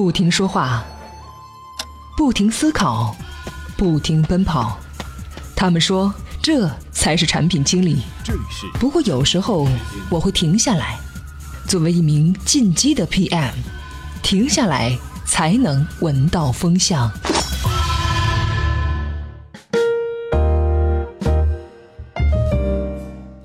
不停说话，不停思考，不停奔跑。他们说，这才是产品经理。不过有时候我会停下来，作为一名进击的 PM，停下来才能闻到风向。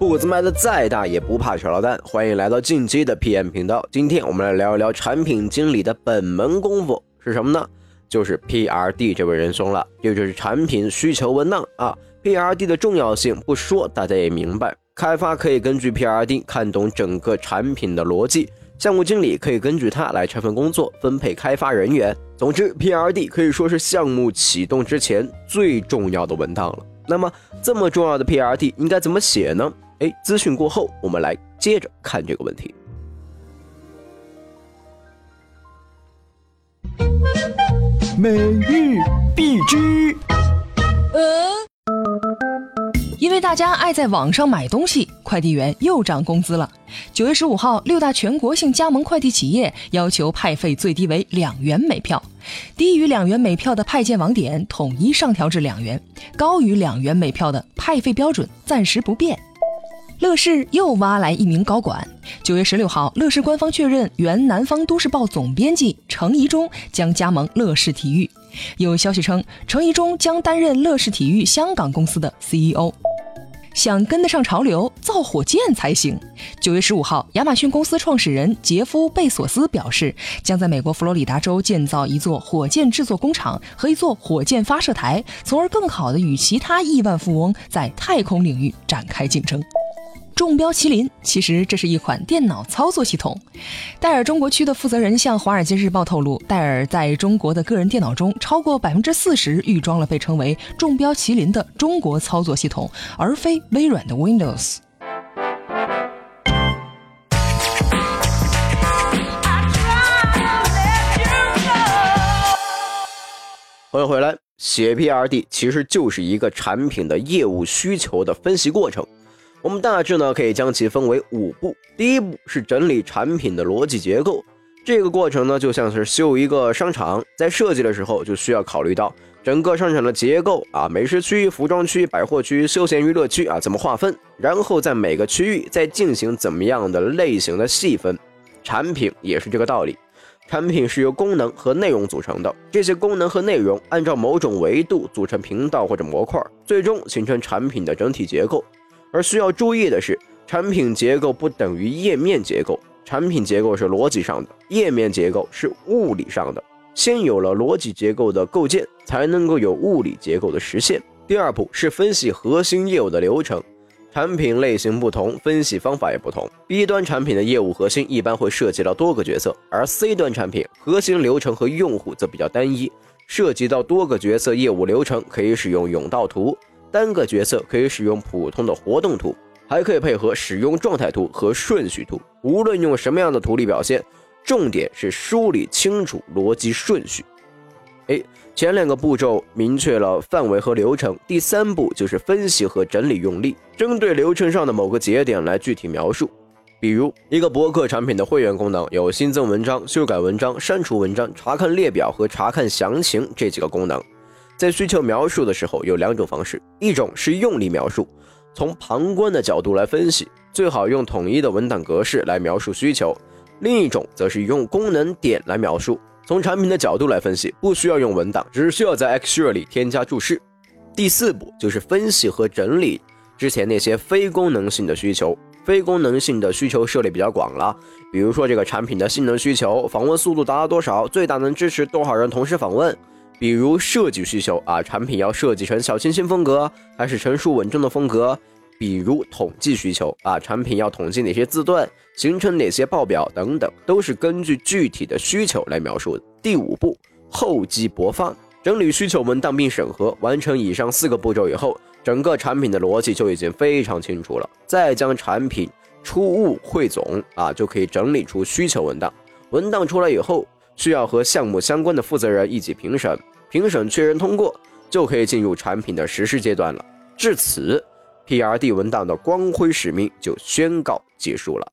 步子迈的再大也不怕扯到蛋，欢迎来到进击的 PM 频道。今天我们来聊一聊产品经理的本门功夫是什么呢？就是 PRD 这位仁兄了，也就是产品需求文档啊。PRD 的重要性不说，大家也明白。开发可以根据 PRD 看懂整个产品的逻辑，项目经理可以根据它来拆分工作、分配开发人员。总之，PRD 可以说是项目启动之前最重要的文档了。那么，这么重要的 PRD 应该怎么写呢？哎，资讯过后，我们来接着看这个问题。每日必知。呃，因为大家爱在网上买东西，快递员又涨工资了。九月十五号，六大全国性加盟快递企业要求派费最低为两元每票，低于两元每票的派件网点统一上调至两元，高于两元每票的派费标准暂时不变。乐视又挖来一名高管。九月十六号，乐视官方确认，原南方都市报总编辑程怡中将加盟乐视体育。有消息称，程怡中将担任乐视体育香港公司的 CEO。想跟得上潮流，造火箭才行。九月十五号，亚马逊公司创始人杰夫·贝索斯表示，将在美国佛罗里达州建造一座火箭制作工厂和一座火箭发射台，从而更好地与其他亿万富翁在太空领域展开竞争。中标麒麟，其实这是一款电脑操作系统。戴尔中国区的负责人向《华尔街日报》透露，戴尔在中国的个人电脑中，超过百分之四十预装了被称为“中标麒麟”的中国操作系统，而非微软的 Windows。欢迎回来，写 PRD 其实就是一个产品的业务需求的分析过程。我们大致呢可以将其分为五步。第一步是整理产品的逻辑结构，这个过程呢就像是修一个商场，在设计的时候就需要考虑到整个商场的结构啊，美食区、服装区、百货区、休闲娱乐区啊怎么划分，然后在每个区域再进行怎么样的类型的细分。产品也是这个道理，产品是由功能和内容组成的，这些功能和内容按照某种维度组成频道或者模块，最终形成产品的整体结构。而需要注意的是，产品结构不等于页面结构，产品结构是逻辑上的，页面结构是物理上的。先有了逻辑结构的构建，才能够有物理结构的实现。第二步是分析核心业务的流程，产品类型不同，分析方法也不同。B 端产品的业务核心一般会涉及到多个角色，而 C 端产品核心流程和用户则比较单一，涉及到多个角色业务流程，可以使用甬道图。单个角色可以使用普通的活动图，还可以配合使用状态图和顺序图。无论用什么样的图例表现，重点是梳理清楚逻辑顺序。哎，前两个步骤明确了范围和流程，第三步就是分析和整理用例，针对流程上的某个节点来具体描述。比如，一个博客产品的会员功能有新增文章、修改文章、删除文章、查看列表和查看详情这几个功能。在需求描述的时候，有两种方式，一种是用力描述，从旁观的角度来分析，最好用统一的文档格式来描述需求；另一种则是用功能点来描述，从产品的角度来分析，不需要用文档，只需要在 Excel 里添加注释。第四步就是分析和整理之前那些非功能性的需求，非功能性的需求涉猎比较广了，比如说这个产品的性能需求，访问速度达到多少，最大能支持多少人同时访问。比如设计需求啊，产品要设计成小清新风格还是成熟稳重的风格？比如统计需求啊，产品要统计哪些字段，形成哪些报表等等，都是根据具体的需求来描述的。第五步，厚积薄发，整理需求文档并审核，完成以上四个步骤以后，整个产品的逻辑就已经非常清楚了。再将产品出物汇总啊，就可以整理出需求文档。文档出来以后。需要和项目相关的负责人一起评审，评审确认通过，就可以进入产品的实施阶段了。至此，PRD 文档的光辉使命就宣告结束了。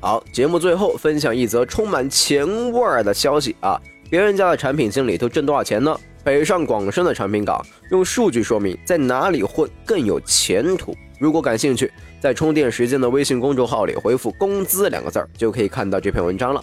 好，节目最后分享一则充满钱味儿的消息啊！别人家的产品经理都挣多少钱呢？北上广深的产品岗用数据说明在哪里混更有前途。如果感兴趣，在充电时间的微信公众号里回复“工资”两个字儿，就可以看到这篇文章了。